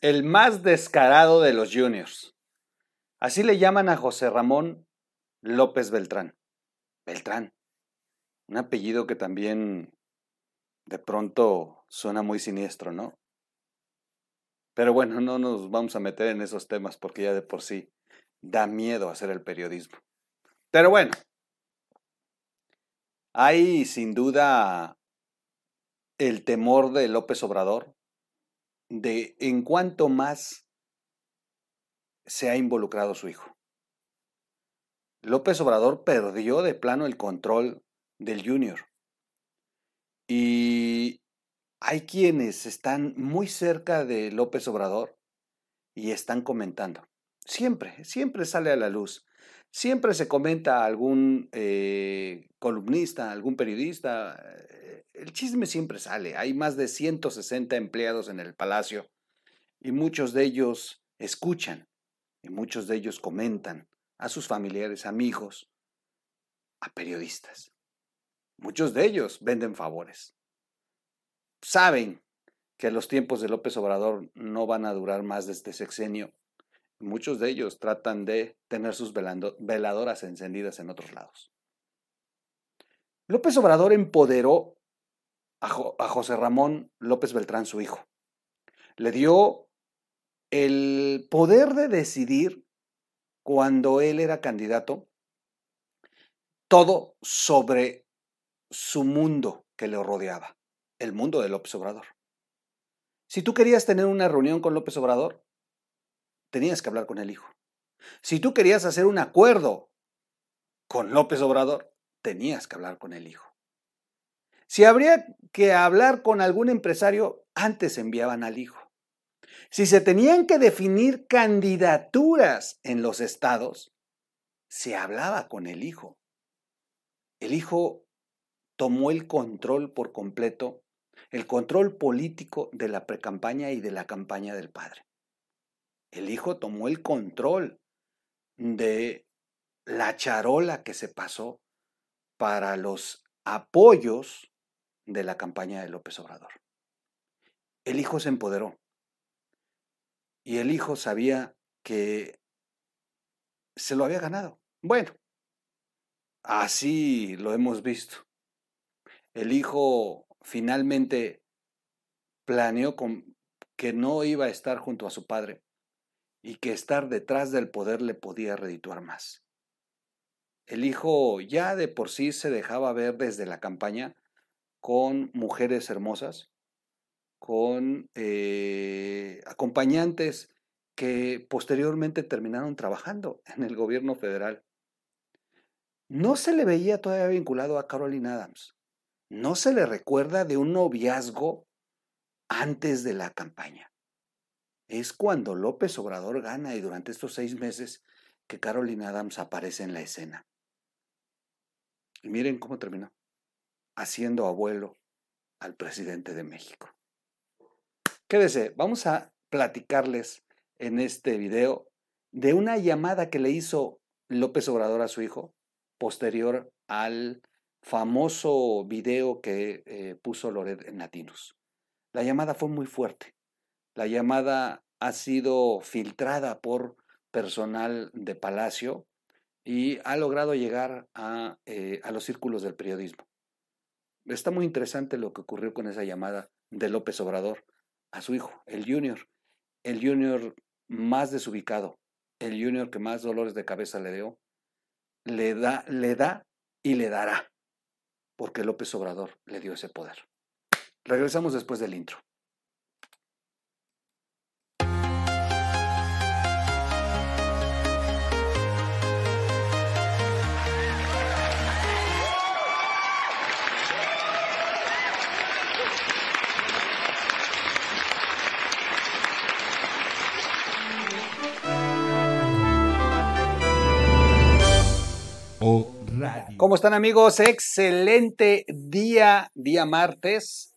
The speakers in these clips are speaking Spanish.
el más descarado de los juniors. Así le llaman a José Ramón López Beltrán. Beltrán. Un apellido que también de pronto suena muy siniestro, ¿no? Pero bueno, no nos vamos a meter en esos temas porque ya de por sí da miedo hacer el periodismo. Pero bueno, hay sin duda el temor de López Obrador de en cuánto más se ha involucrado su hijo. López Obrador perdió de plano el control del junior. Y hay quienes están muy cerca de López Obrador y están comentando. Siempre, siempre sale a la luz. Siempre se comenta a algún eh, columnista, algún periodista. Eh, el chisme siempre sale. Hay más de 160 empleados en el palacio y muchos de ellos escuchan y muchos de ellos comentan a sus familiares, amigos, a periodistas. Muchos de ellos venden favores. Saben que los tiempos de López Obrador no van a durar más de este sexenio. Muchos de ellos tratan de tener sus veladoras encendidas en otros lados. López Obrador empoderó a, a José Ramón López Beltrán, su hijo. Le dio el poder de decidir cuando él era candidato todo sobre su mundo que le rodeaba, el mundo de López Obrador. Si tú querías tener una reunión con López Obrador, tenías que hablar con el hijo. Si tú querías hacer un acuerdo con López Obrador, tenías que hablar con el hijo. Si habría que hablar con algún empresario, antes enviaban al hijo. Si se tenían que definir candidaturas en los estados, se hablaba con el hijo. El hijo tomó el control por completo, el control político de la precampaña y de la campaña del padre. El hijo tomó el control de la charola que se pasó para los apoyos de la campaña de López Obrador. El hijo se empoderó y el hijo sabía que se lo había ganado. Bueno, así lo hemos visto el hijo finalmente planeó que no iba a estar junto a su padre y que estar detrás del poder le podía redituar más. El hijo ya de por sí se dejaba ver desde la campaña con mujeres hermosas, con eh, acompañantes que posteriormente terminaron trabajando en el gobierno federal. No se le veía todavía vinculado a Caroline Adams no se le recuerda de un noviazgo antes de la campaña. Es cuando López Obrador gana y durante estos seis meses que Carolina Adams aparece en la escena. Y miren cómo terminó, haciendo abuelo al presidente de México. Quédese, vamos a platicarles en este video de una llamada que le hizo López Obrador a su hijo posterior al famoso video que eh, puso Loret en Latinos. La llamada fue muy fuerte. La llamada ha sido filtrada por personal de Palacio y ha logrado llegar a, eh, a los círculos del periodismo. Está muy interesante lo que ocurrió con esa llamada de López Obrador a su hijo, el junior, el junior más desubicado, el junior que más dolores de cabeza le dio, le da, le da y le dará porque López Obrador le dio ese poder. Regresamos después del intro. ¿Cómo están amigos? Excelente día, día martes.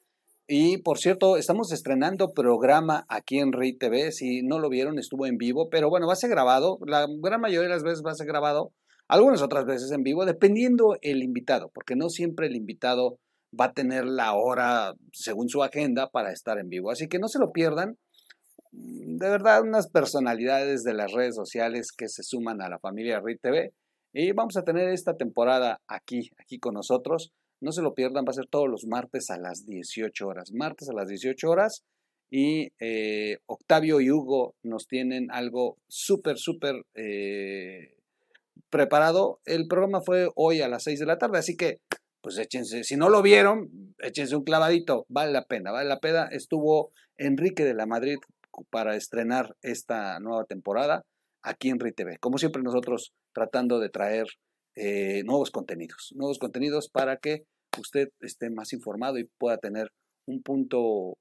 Y por cierto, estamos estrenando programa aquí en Rey TV. Si no lo vieron, estuvo en vivo, pero bueno, va a ser grabado. La gran mayoría de las veces va a ser grabado. Algunas otras veces en vivo, dependiendo el invitado, porque no siempre el invitado va a tener la hora según su agenda para estar en vivo. Así que no se lo pierdan. de verdad unas personalidades de las redes sociales que se suman a la familia RIT TV y vamos a tener esta temporada aquí, aquí con nosotros. No se lo pierdan, va a ser todos los martes a las 18 horas. Martes a las 18 horas y eh, Octavio y Hugo nos tienen algo súper, súper eh, preparado. El programa fue hoy a las 6 de la tarde, así que pues échense, si no lo vieron, échense un clavadito, vale la pena, vale la pena. Estuvo Enrique de la Madrid para estrenar esta nueva temporada aquí en RITV. Como siempre nosotros tratando de traer eh, nuevos contenidos, nuevos contenidos para que usted esté más informado y pueda tener un punto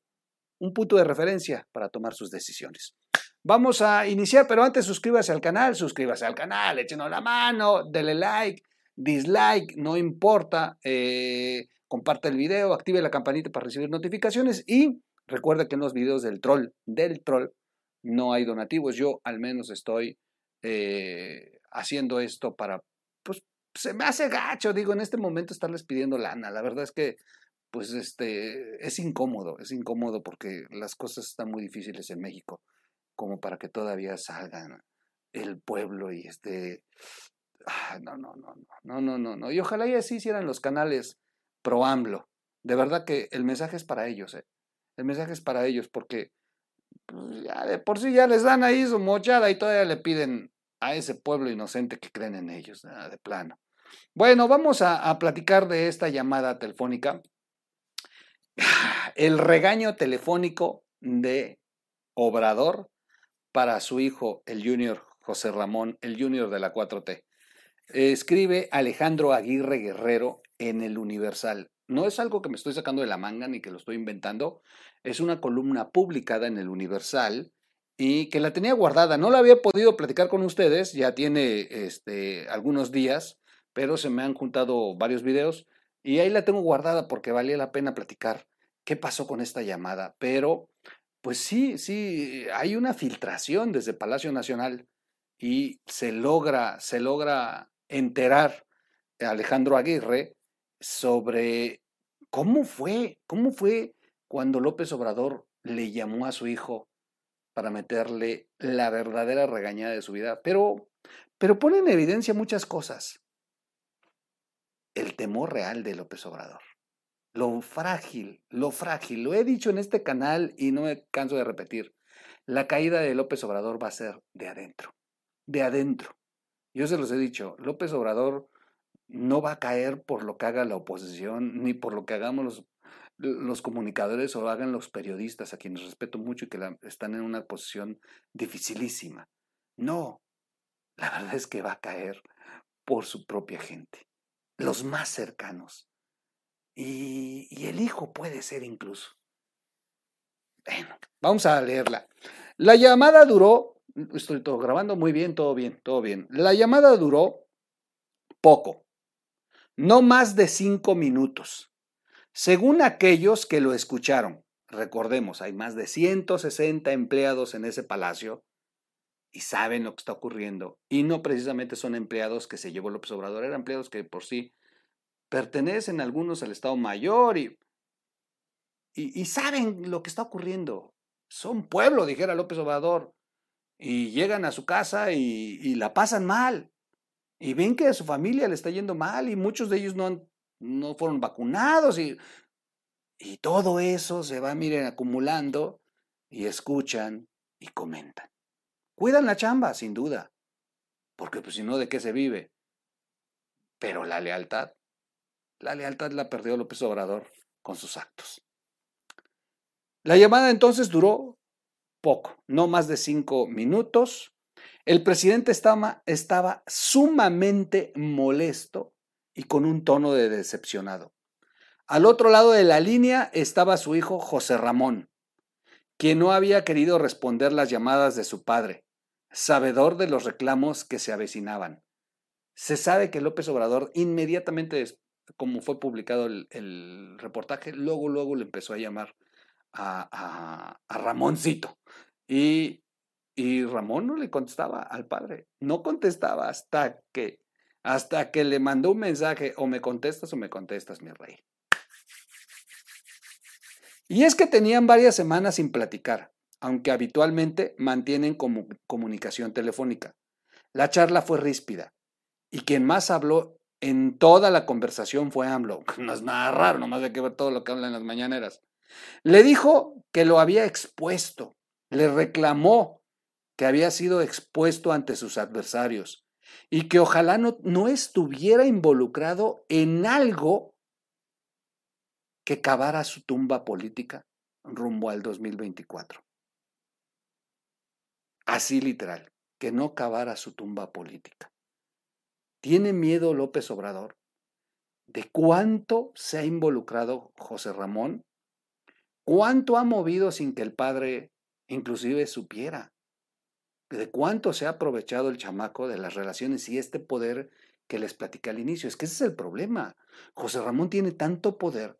un punto de referencia para tomar sus decisiones. Vamos a iniciar, pero antes suscríbase al canal, suscríbase al canal, échenos la mano, dele like, dislike, no importa, eh, comparte el video, active la campanita para recibir notificaciones y recuerda que en los videos del troll, del troll, no hay donativos. Yo al menos estoy eh, haciendo esto para, pues se me hace gacho, digo, en este momento estarles pidiendo lana. La verdad es que pues este, es incómodo, es incómodo porque las cosas están muy difíciles en México, como para que todavía salgan el pueblo y este, no, no, no, no, no, no, no, y ojalá y así hicieran los canales pro AMLO, de verdad que el mensaje es para ellos, ¿eh? el mensaje es para ellos porque pues, ya de por sí ya les dan ahí su mochada y todavía le piden a ese pueblo inocente que creen en ellos, de plano. Bueno, vamos a, a platicar de esta llamada telefónica el regaño telefónico de Obrador para su hijo, el Junior José Ramón, el Junior de la 4T. Escribe Alejandro Aguirre Guerrero en el Universal. No es algo que me estoy sacando de la manga ni que lo estoy inventando, es una columna publicada en el Universal y que la tenía guardada. No la había podido platicar con ustedes, ya tiene este, algunos días, pero se me han juntado varios videos y ahí la tengo guardada porque valía la pena platicar qué pasó con esta llamada. Pero, pues sí, sí, hay una filtración desde Palacio Nacional y se logra, se logra enterar Alejandro Aguirre sobre cómo fue, cómo fue cuando López Obrador le llamó a su hijo para meterle la verdadera regañada de su vida. Pero, pero pone en evidencia muchas cosas el temor real de López Obrador. Lo frágil, lo frágil. Lo he dicho en este canal y no me canso de repetir. La caída de López Obrador va a ser de adentro. De adentro. Yo se los he dicho, López Obrador no va a caer por lo que haga la oposición, ni por lo que hagamos los, comunicadores o hagan los periodistas, a quienes respeto mucho y que están en una posición dificilísima. No, la verdad es que va a caer por su propia gente los más cercanos. Y, el hijo puede ser incluso. Bueno, vamos a leerla. La llamada duró, estoy todo grabando muy bien, todo bien, todo bien. La llamada duró poco, no más de cinco minutos. Según aquellos que lo escucharon, recordemos, hay más de 160 empleados en ese palacio y saben lo que está ocurriendo. Y no precisamente son empleados que se llevó López Obrador, eran empleados que por sí pertenecen algunos al Estado Mayor y, y, saben lo que está ocurriendo. Son pueblo, dijera López Obrador. Y llegan a su casa y, la pasan mal. Y ven que a su familia le está yendo mal y muchos de ellos no, no fueron vacunados. Y, y todo eso se va, miren, acumulando y escuchan y comentan. Cuidan la chamba, sin duda, porque pues si no, ¿de qué se vive? Pero la lealtad, la lealtad la perdió López Obrador con sus actos. La llamada entonces duró poco, no más de cinco minutos. El presidente estaba, sumamente molesto y con un tono de decepcionado. Al otro lado de la línea estaba su hijo José Ramón, quien no había querido responder las llamadas de su padre sabedor de los reclamos que se avecinaban. Se sabe que López Obrador inmediatamente, como fue publicado el, reportaje, luego, luego le empezó a llamar a, a, Ramoncito. Y, y Ramón no le contestaba al padre, no contestaba hasta que, hasta que le mandó un mensaje, o me contestas o me contestas, mi rey. Y es que tenían varias semanas sin platicar. aunque habitualmente mantienen comunicación telefónica. La charla fue ríspida y quien más habló en toda la conversación fue AMLO. No es nada raro, nomás hay que ver todo lo que habla en las mañaneras. Le dijo que lo había expuesto, le reclamó que había sido expuesto ante sus adversarios y que ojalá no, no estuviera involucrado en algo que cavara su tumba política rumbo al 2024. Así literal, que no cavara su tumba política. ¿Tiene miedo López Obrador de cuánto se ha involucrado José Ramón? ¿Cuánto ha movido sin que el padre inclusive supiera? ¿De cuánto se ha aprovechado el chamaco de las relaciones y este poder que les platicé al inicio? Es que ese es el problema. José Ramón tiene tanto poder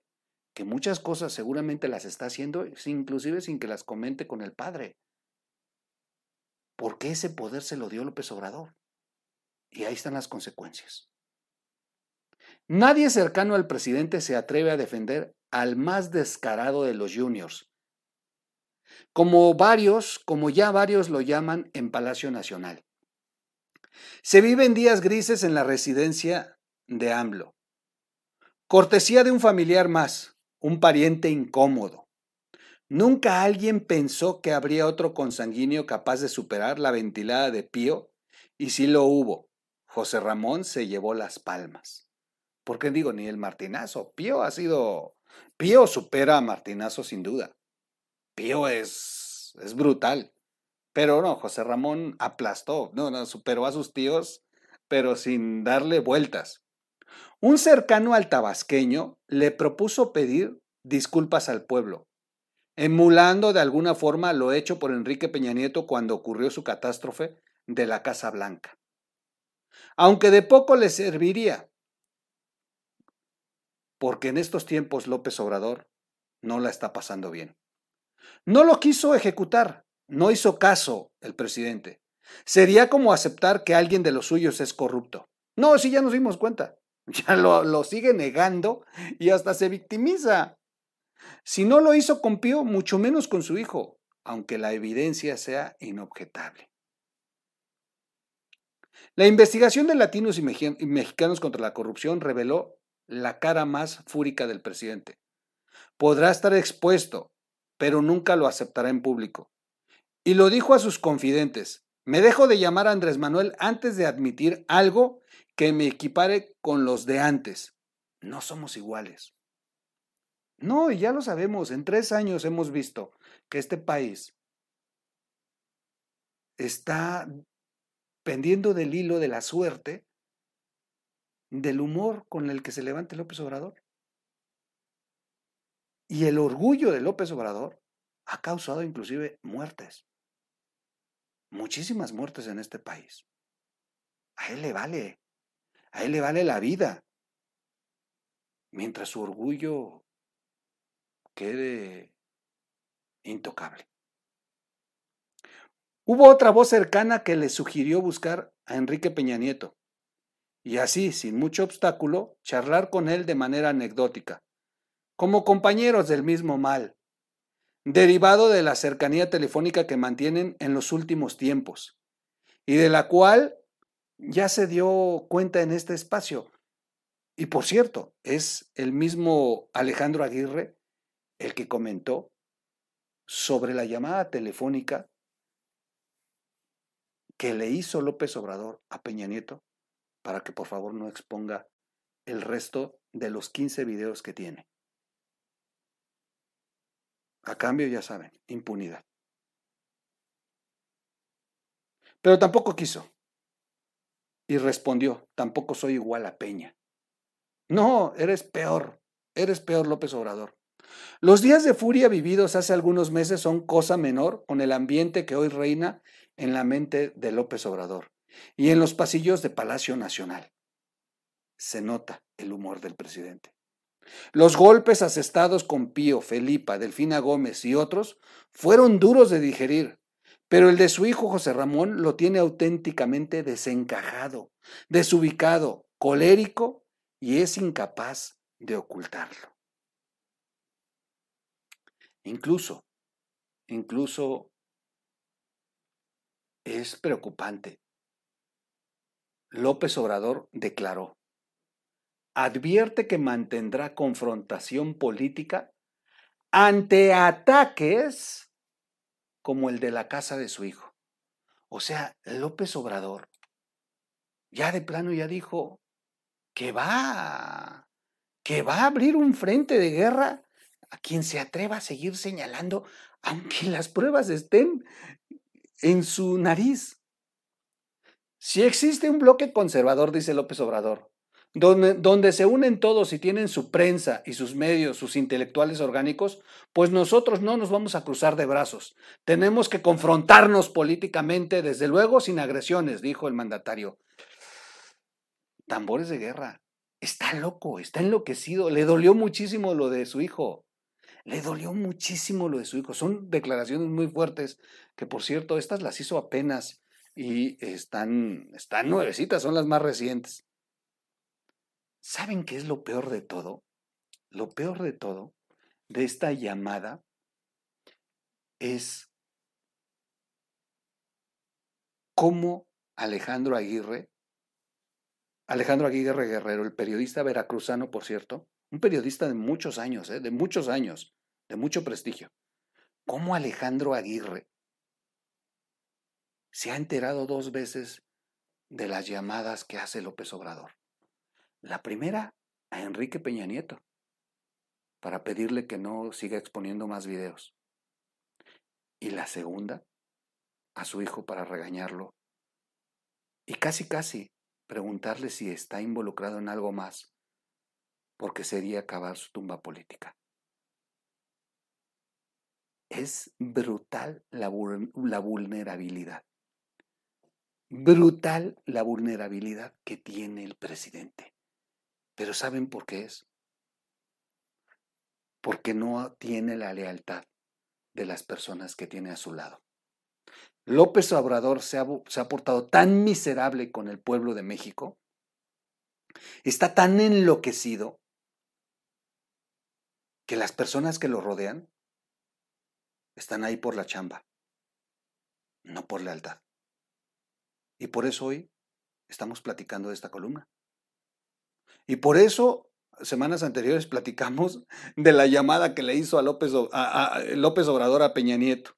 que muchas cosas seguramente las está haciendo inclusive sin que las comente con el padre. ¿Por qué ese poder se lo dio López Obrador? Y ahí están las consecuencias. Nadie cercano al presidente se atreve a defender al más descarado de los juniors, como varios, como ya varios lo llaman en Palacio Nacional. Se viven días grises en la residencia de AMLO. Cortesía de un familiar más, un pariente incómodo. Nunca alguien pensó que habría otro consanguíneo capaz de superar la ventilada de Pío, y sí lo hubo. José Ramón se llevó las palmas. ¿Por qué digo ni el Martinazo? Pío ha sido. Pío supera a Martinazo sin duda. Pío es. es brutal. Pero no, José Ramón aplastó. No, no, superó a sus tíos, pero sin darle vueltas. Un cercano al tabasqueño le propuso pedir disculpas al pueblo, emulando de alguna forma lo hecho por Enrique Peña Nieto cuando ocurrió su catástrofe de la Casa Blanca aunque de poco le serviría, porque en estos tiempos López Obrador no la está pasando bien. No lo quiso ejecutar, no hizo caso el presidente. Sería como aceptar que alguien de los suyos es corrupto. No, sí, ya nos dimos cuenta. Ya lo, sigue negando y hasta se victimiza. Si no lo hizo con Pío, mucho menos con su hijo, aunque la evidencia sea inobjetable. La investigación de latinos y mexicanos contra la corrupción reveló la cara más fúrica del presidente. Podrá estar expuesto, pero nunca lo aceptará en público. Y lo dijo a sus confidentes. Me dejo de llamar a Andrés Manuel antes de admitir algo que me equipare con los de antes. No somos iguales. No, y ya lo sabemos, en tres años hemos visto que este país está pendiendo del hilo de la suerte, del humor con el que se levante López Obrador. Y el orgullo de López Obrador ha causado inclusive muertes. Muchísimas muertes en este país. A él le vale. A él le vale la vida. Mientras su orgullo quede intocable. Hubo otra voz cercana que le sugirió buscar a Enrique Peña Nieto, y así, sin mucho obstáculo, charlar con él de manera anecdótica, como compañeros del mismo mal, derivado de la cercanía telefónica que mantienen en los últimos tiempos, y de la cual ya se dio cuenta en este espacio. Y por cierto, es el mismo Alejandro Aguirre el que comentó sobre la llamada telefónica que le hizo López Obrador a Peña Nieto para que por favor no exponga el resto de los 15 videos que tiene. A cambio, ya saben, impunidad. Pero tampoco quiso. Y respondió, tampoco soy igual a Peña. No, eres peor, eres peor López Obrador. Los días de furia vividos hace algunos meses son cosa menor con el ambiente que hoy reina en la mente de López Obrador y en los pasillos de Palacio Nacional. Se nota el humor del presidente. Los golpes asestados con Pío, Felipa, Delfina Gómez y otros fueron duros de digerir, pero el de su hijo José Ramón lo tiene auténticamente desencajado, desubicado, colérico y es incapaz de ocultarlo. Incluso, incluso es preocupante. López Obrador declaró, advierte que mantendrá confrontación política ante ataques como el de la casa de su hijo. O sea, López Obrador ya de plano ya dijo que va, que va a abrir un frente de guerra a quien se atreva a seguir señalando, aunque las pruebas estén en su nariz. Si existe un bloque conservador, dice López Obrador, donde, se unen todos y tienen su prensa y sus medios, sus intelectuales orgánicos, pues nosotros no nos vamos a cruzar de brazos. Tenemos que confrontarnos políticamente, desde luego sin agresiones, dijo el mandatario. Tambores de guerra. Está loco, está enloquecido. Le dolió muchísimo lo de su hijo. Le dolió muchísimo lo de su hijo. Son declaraciones muy fuertes, que por cierto, estas las hizo apenas y están, están nuevecitas, son las más recientes. ¿Saben qué es lo peor de todo? Lo peor de todo de esta llamada es cómo Alejandro Aguirre, Alejandro Aguirre Guerrero, el periodista veracruzano, por cierto, un periodista de muchos años, ¿eh? de muchos años, de mucho prestigio, cómo Alejandro Aguirre se ha enterado dos veces de las llamadas que hace López Obrador. La primera a Enrique Peña Nieto, para pedirle que no siga exponiendo más videos. Y la segunda a su hijo para regañarlo. Y casi casi preguntarle si está involucrado en algo más, porque sería acabar su tumba política. Es brutal la, la vulnerabilidad. Brutal la vulnerabilidad que tiene el presidente. Pero ¿saben por qué es? Porque no tiene la lealtad de las personas que tiene a su lado. López Obrador se ha, se ha portado tan miserable con el pueblo de México, está tan enloquecido, que las personas que lo rodean están ahí por la chamba, no por lealtad. Y por eso hoy estamos platicando de esta columna. Y por eso, semanas anteriores platicamos de la llamada que le hizo a López, a, López Obrador a Peña Nieto.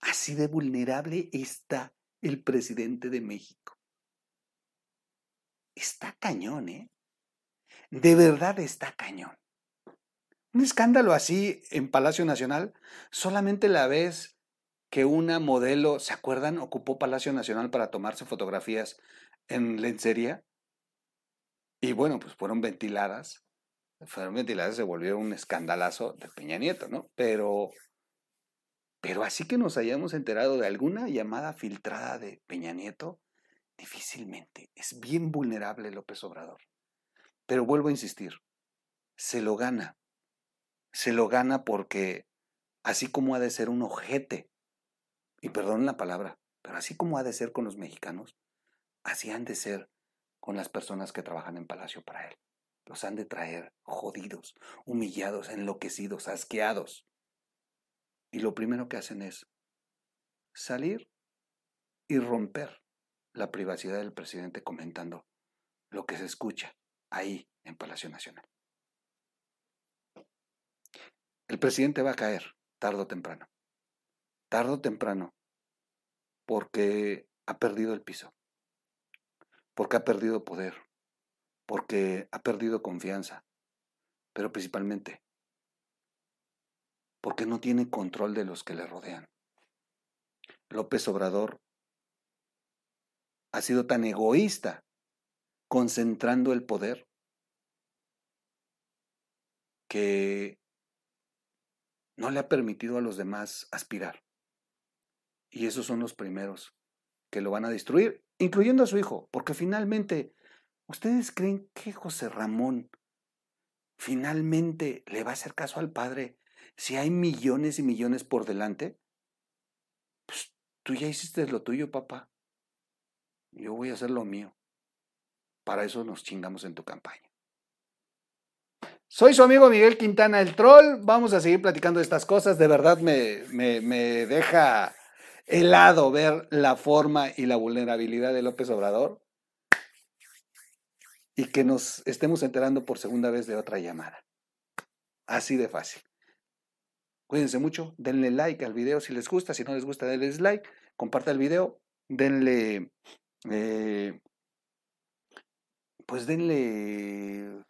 Así de vulnerable está el presidente de México. Está cañón, ¿eh? De verdad está cañón. Un escándalo así en Palacio Nacional, solamente la vez que una modelo, ¿se acuerdan? Ocupó Palacio Nacional para tomarse fotografías en lencería. Y bueno, pues fueron ventiladas, fueron ventiladas, se volvió un escandalazo de Peña Nieto, ¿no? Pero, pero así que nos hayamos enterado de alguna llamada filtrada de Peña Nieto, difícilmente. Es bien vulnerable López Obrador. Pero vuelvo a insistir, se lo gana. Se lo gana porque así como ha de ser un ojete, y perdonen la palabra, pero así como ha de ser con los mexicanos, así han de ser con las personas que trabajan en Palacio para él. Los han de traer jodidos, humillados, enloquecidos, asqueados. Y lo primero que hacen es salir y romper la privacidad del presidente comentando lo que se escucha ahí en Palacio Nacional. El presidente va a caer tarde o temprano. Tarde o temprano. Porque ha perdido el piso porque ha perdido poder, porque ha perdido confianza, pero principalmente porque no tiene control de los que le rodean. López Obrador ha sido tan egoísta concentrando el poder que no le ha permitido a los demás aspirar. Y esos son los primeros que lo van a destruir incluyendo a su hijo, porque finalmente, ¿ustedes creen que José Ramón finalmente le va a hacer caso al padre si hay millones y millones por delante? Pues tú ya hiciste lo tuyo, papá. Yo voy a hacer lo mío. Para eso nos chingamos en tu campaña. Soy su amigo Miguel Quintana, el troll. Vamos a seguir platicando de estas cosas. De verdad me, me, me deja helado ver la forma y la vulnerabilidad de López Obrador y que nos estemos enterando por segunda vez de otra llamada. Así de fácil. Cuídense mucho, denle like al video si les gusta, si no les gusta, denle like, comparta el video, denle, eh, pues denle,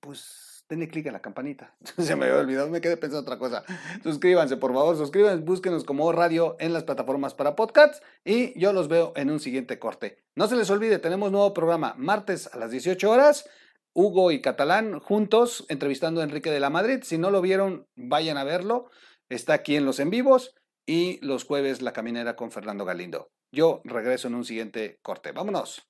pues denle clic a la campanita. Se me había olvidado, me quedé pensando otra cosa. Suscríbanse, por favor, suscríbanse, búsquenos como radio en las plataformas para podcasts y yo los veo en un siguiente corte. No se les olvide, tenemos nuevo programa martes a las 18 horas. Hugo y Catalán juntos entrevistando a Enrique de la Madrid. Si no lo vieron, vayan a verlo. Está aquí en los en vivos y los jueves La Caminera con Fernando Galindo. Yo regreso en un siguiente corte. Vámonos.